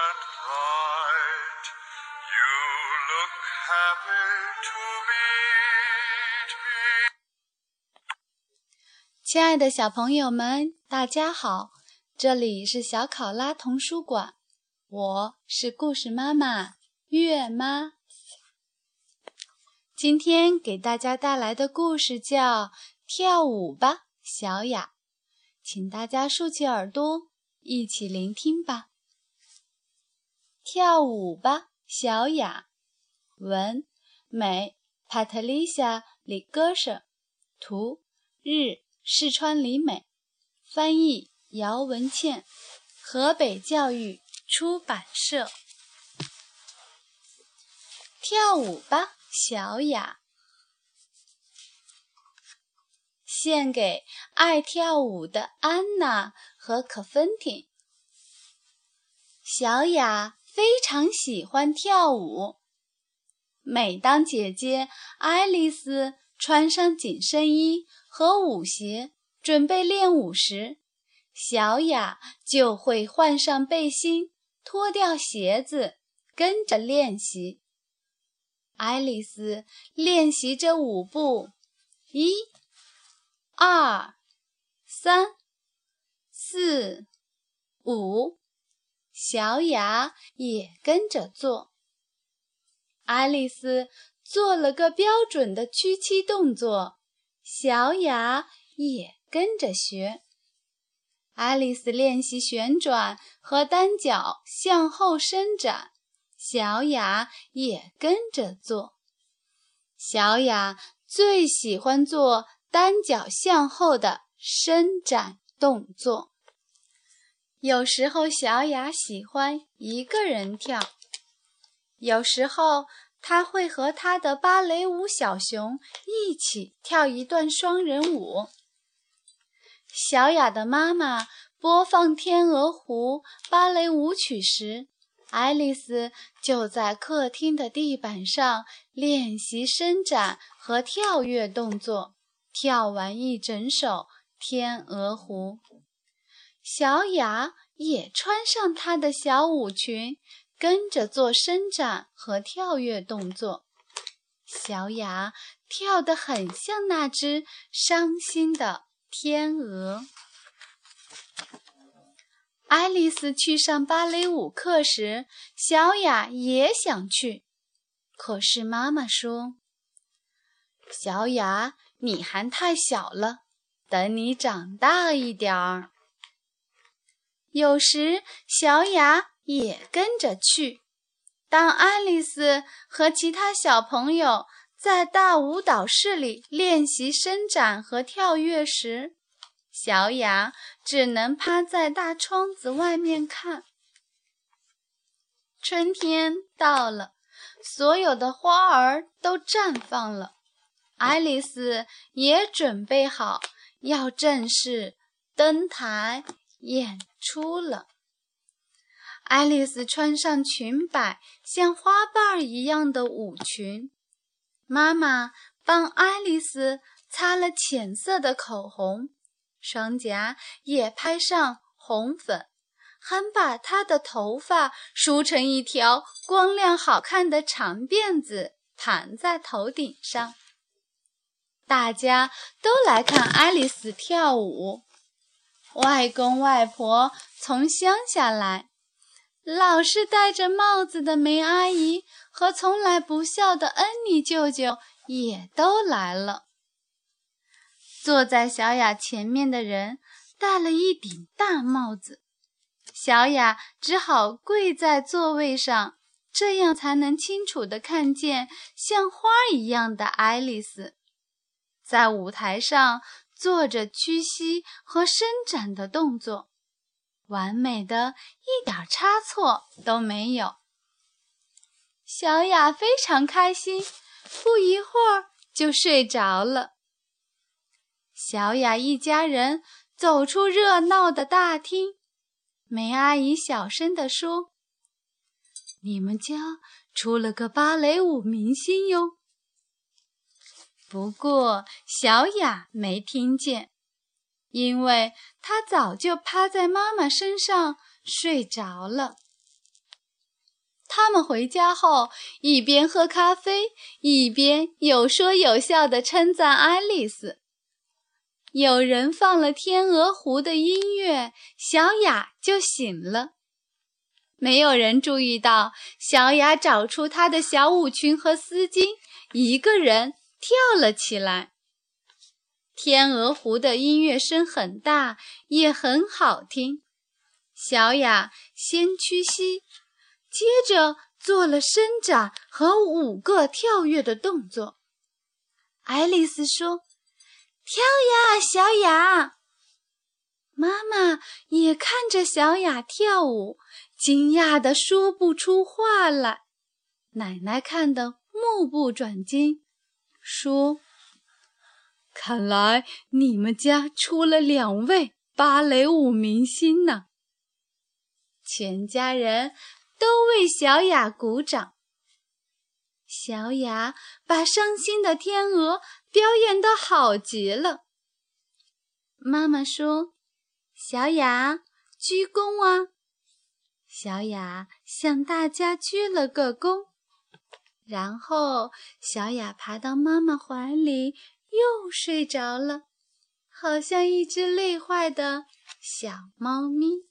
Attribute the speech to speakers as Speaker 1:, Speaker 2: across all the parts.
Speaker 1: right you look to me
Speaker 2: 亲爱的小朋友们，大家好，这里是小考拉童书馆，我是故事妈妈月妈。今天给大家带来的故事叫跳舞吧，小雅，请大家竖起耳朵一起聆听吧。跳舞吧，小雅。文美帕特丽夏里戈舍，图日四川里美，翻译姚文倩，河北教育出版社。跳舞吧，小雅。献给爱跳舞的安娜和可芬婷。小雅非常喜欢跳舞。每当姐姐爱丽丝穿上紧身衣和舞鞋准备练舞时，小雅就会换上背心，脱掉鞋子，跟着练习。爱丽丝练习着舞步，一、二、三、四、五，小雅也跟着做。爱丽丝做了个标准的屈膝动作，小雅也跟着学。爱丽丝练习旋转和单脚向后伸展，小雅也跟着做。小雅最喜欢做单脚向后的伸展动作。有时候，小雅喜欢一个人跳。有时候，她会和她的芭蕾舞小熊一起跳一段双人舞。小雅的妈妈播放《天鹅湖》芭蕾舞曲时，爱丽丝就在客厅的地板上练习伸展和跳跃动作。跳完一整首《天鹅湖》，小雅也穿上她的小舞裙。跟着做伸展和跳跃动作，小雅跳得很像那只伤心的天鹅。爱丽丝去上芭蕾舞课时，小雅也想去，可是妈妈说：“小雅，你还太小了，等你长大一点儿。”有时，小雅。也跟着去。当爱丽丝和其他小朋友在大舞蹈室里练习伸展和跳跃时，小雅只能趴在大窗子外面看。春天到了，所有的花儿都绽放了，爱丽丝也准备好要正式登台演出了。爱丽丝穿上裙摆像花瓣一样的舞裙，妈妈帮爱丽丝擦了浅色的口红，双颊也拍上红粉，还把她的头发梳成一条光亮好看的长辫子，盘在头顶上。大家都来看爱丽丝跳舞。外公外婆从乡下来。老是戴着帽子的梅阿姨和从来不笑的恩妮舅舅也都来了。坐在小雅前面的人戴了一顶大帽子，小雅只好跪在座位上，这样才能清楚地看见像花一样的爱丽丝，在舞台上做着屈膝和伸展的动作。完美的，一点差错都没有。小雅非常开心，不一会儿就睡着了。小雅一家人走出热闹的大厅，梅阿姨小声地说：“你们家出了个芭蕾舞明星哟。”不过小雅没听见。因为他早就趴在妈妈身上睡着了。他们回家后，一边喝咖啡，一边有说有笑地称赞爱丽丝。有人放了《天鹅湖》的音乐，小雅就醒了。没有人注意到，小雅找出她的小舞裙和丝巾，一个人跳了起来。《天鹅湖》的音乐声很大，也很好听。小雅先屈膝。接着做了伸展和五个跳跃的动作。爱丽丝说：“跳呀，小雅！”妈妈也看着小雅跳舞，惊讶的说不出话来。奶奶看得目不转睛，说：“看来你们家出了两位芭蕾舞明星呢。”全家人。都为小雅鼓掌。小雅把伤心的天鹅表演得好极了。妈妈说：“小雅，鞠躬啊！”小雅向大家鞠了个躬，然后小雅爬到妈妈怀里，又睡着了，好像一只累坏的小猫咪。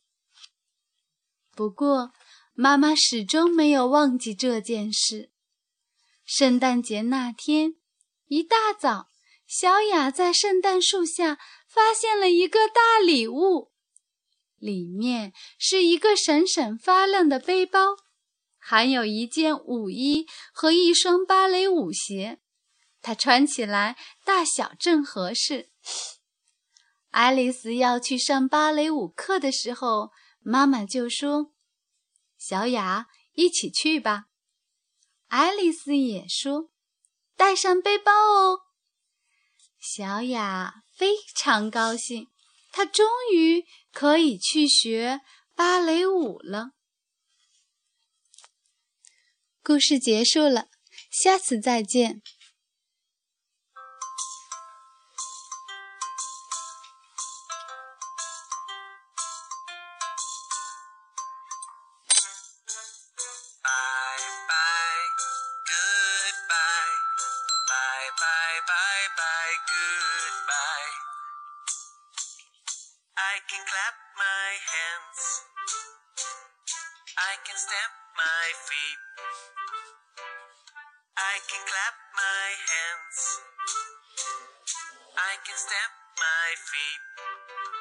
Speaker 2: 不过，妈妈始终没有忘记这件事。圣诞节那天，一大早，小雅在圣诞树下发现了一个大礼物，里面是一个闪闪发亮的背包，还有一件舞衣和一双芭蕾舞鞋，它穿起来大小正合适。爱丽丝要去上芭蕾舞课的时候，妈妈就说。小雅，一起去吧。爱丽丝也说：“带上背包哦。”小雅非常高兴，她终于可以去学芭蕾舞了。故事结束了，下次再见。
Speaker 1: bye, bye, bye, goodbye. I can clap my hands. I can stamp my feet. I can clap my hands. I can stamp my feet.